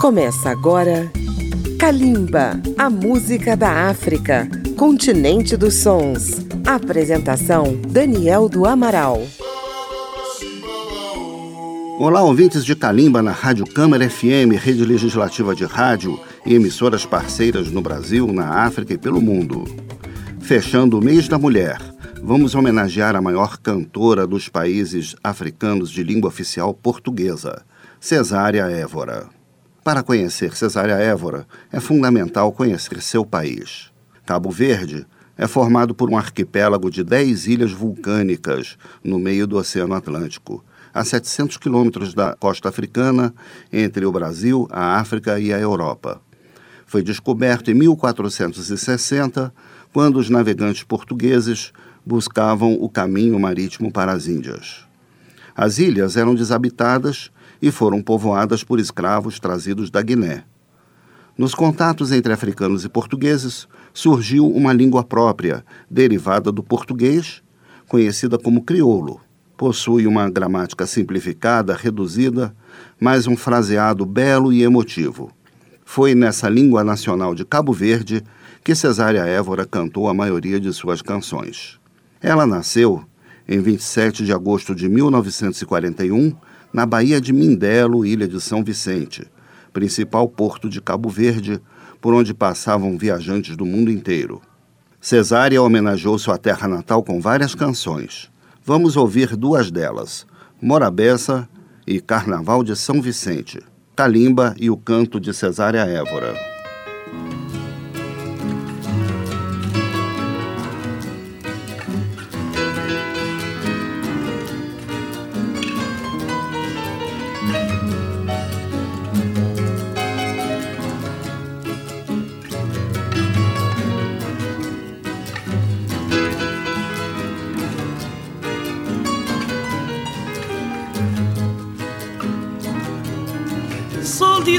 Começa agora Kalimba, a música da África, continente dos sons. Apresentação Daniel do Amaral. Olá, ouvintes de Calimba na Rádio Câmara FM, rede legislativa de rádio e emissoras parceiras no Brasil, na África e pelo mundo. Fechando o mês da mulher, vamos homenagear a maior cantora dos países africanos de língua oficial portuguesa, Cesária Évora. Para conhecer Cesária Évora, é fundamental conhecer seu país. Cabo Verde é formado por um arquipélago de 10 ilhas vulcânicas no meio do Oceano Atlântico, a 700 quilômetros da costa africana, entre o Brasil, a África e a Europa. Foi descoberto em 1460, quando os navegantes portugueses buscavam o caminho marítimo para as Índias. As ilhas eram desabitadas e foram povoadas por escravos trazidos da Guiné. Nos contatos entre africanos e portugueses, surgiu uma língua própria, derivada do português, conhecida como crioulo. Possui uma gramática simplificada, reduzida, mas um fraseado belo e emotivo. Foi nessa língua nacional de Cabo Verde que Cesária Évora cantou a maioria de suas canções. Ela nasceu em 27 de agosto de 1941 na Baía de Mindelo, ilha de São Vicente, principal porto de Cabo Verde, por onde passavam viajantes do mundo inteiro. Cesária homenageou sua terra natal com várias canções. Vamos ouvir duas delas: Morabeza e Carnaval de São Vicente, Calimba e o canto de Cesária Évora.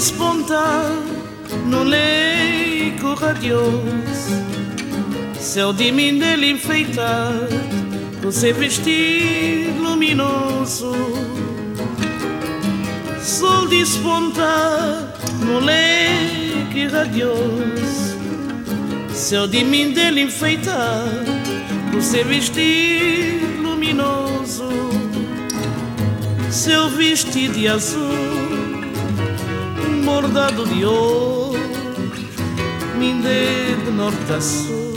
Despontar no leico radioso, céu de mim dele enfeitar, com seu vestido luminoso. Sol despontar no leque radioso, céu de mim dele enfeitar, com seu vestido luminoso. Seu vestido de azul bordado de ouro, mindê de norte a sul,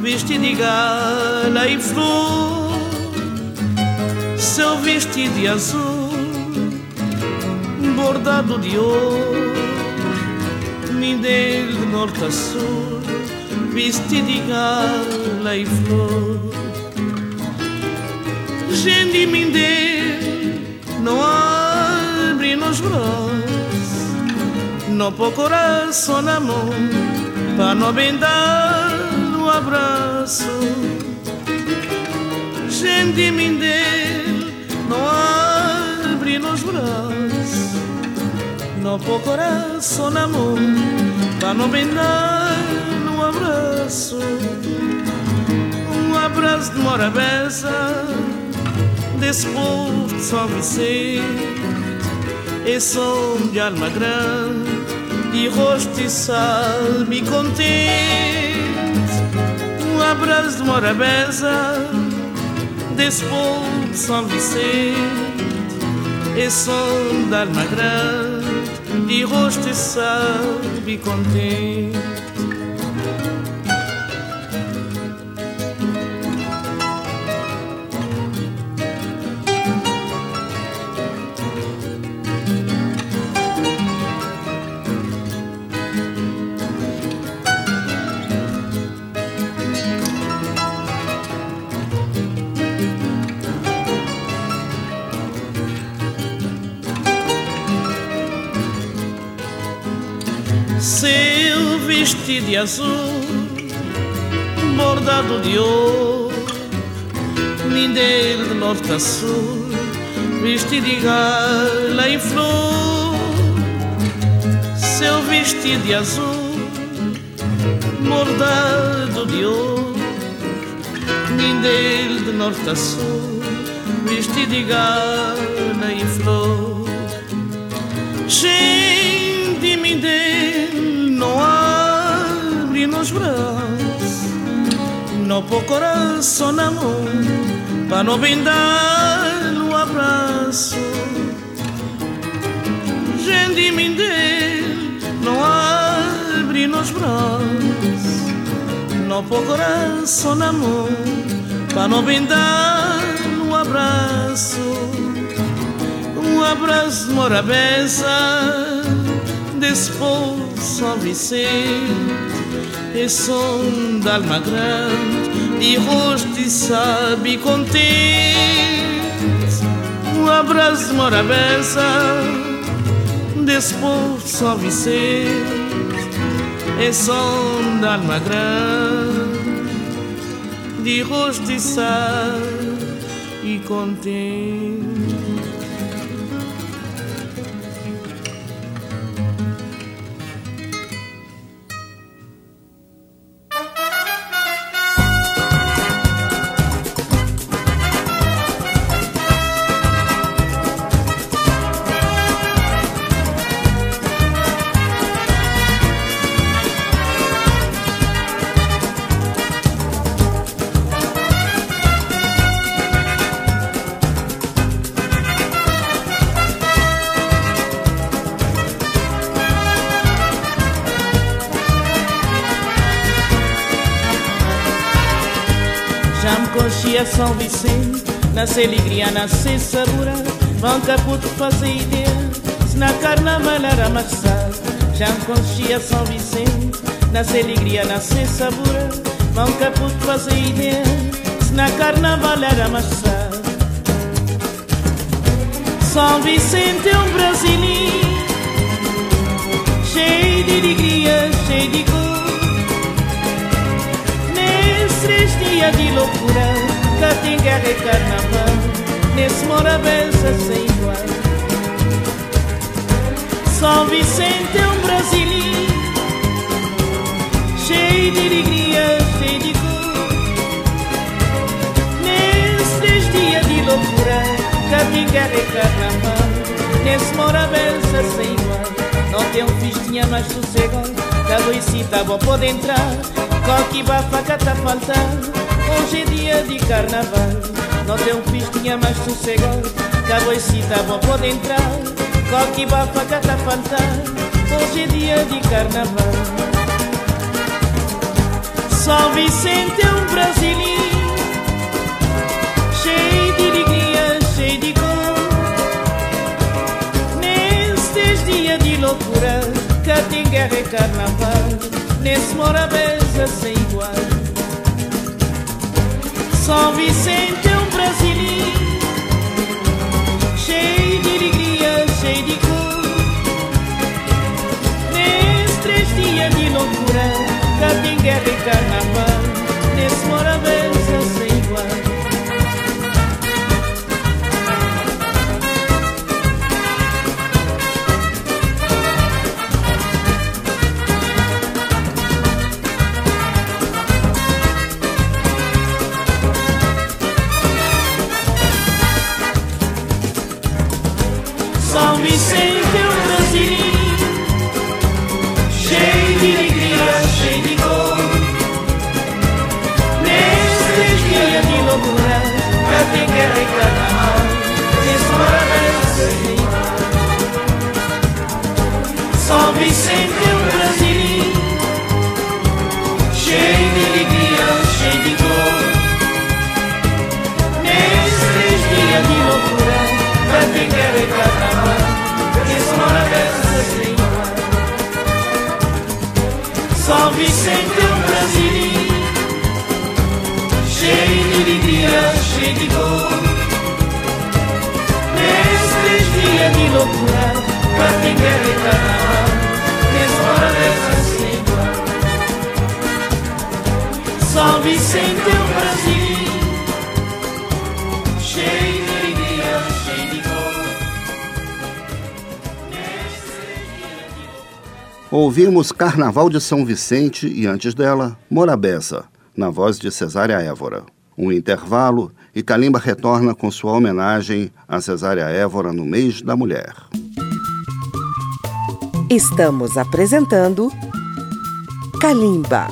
vestido de gala e flor, seu vestido de azul, bordado de ouro, mindê de norte a sul, vestido de gala e flor. Gente mindê, não abre nos braços no po coração na mão para não bendar no abraço. Gente mindel não abre nos braços no po coração na mão para não bendar no abraço. Um abraço de morabeza desse povo de São e som de alma grande de rosto e salme contente. Um abraço de morabeza desse povo de São Vicente. E som de alma grande de rosto e salme contente Seu vestido azul, bordado de ouro, mindeiro de norte a sul, vestido de gala e flor. Seu vestido de azul, bordado de ouro, mindeiro de norte a sul, vestido de gala e flor. Gente nos braços, no pôr coração na mão, para não brindar no abraço. Gente dele, não abre nos braços, no pôr coração na mão, para não brindar no abraço. Um abraço, morabeza Despou São Vicente E som da alma grande E rosto sabe contente Um abraço morabeza Despou São Vicente E som da alma grande De rosto sabe contente Coxia São Vicente, nasce alegria, nasce sabura, vão caputo fazer ideia, se na carnaval era amassado. Já conchia São Vicente, nasce alegria, nasce sabura, vão caputo fazer ideia, se na carnaval era amassado. São Vicente é um brasileiro, cheio de alegria, cheio de. Dias de loucura Cá tem guerra e carnaval Nesse morabença sem igual São Vicente é um brasileiro Cheio de alegria, cheio de cor. Nesses dias de loucura Cá tem guerra e carnaval Nesse morabença sem igual Não tem um festinha mais sossegado Cada cita bom pode entrar Coque bafaca tá faltando. Hoje é dia de carnaval. Não tem um pistinha mais sossegado. Caboicita bom pode entrar. Coque bafaca tá faltando. Hoje é dia de carnaval. São Vicente é um brasileiro. Cheio de alegria, cheio de cor. Nestes dias de loucura Cá tem guerra e carnaval Nesse morabeza sem igual. São Vicente é um brasileiro Cheio de alegria, cheio de cor. Nesses três dias de loucura Cá tem guerra e carnaval Vicente é o Brasil cheio de alegria, cheio de dor. Nesses três dias de loucura, vai ter guerra e vai trabalhar, porque sonora dessas se São Vicente é o Brasil cheio de alegria, cheio de dor. Nesses três dias de loucura, vai ter guerra e. Ouvimos Carnaval de São Vicente e, antes dela, Morabeza, na voz de Cesária Évora. Um intervalo e Calimba retorna com sua homenagem a Cesária Évora no mês da mulher. Estamos apresentando Calimba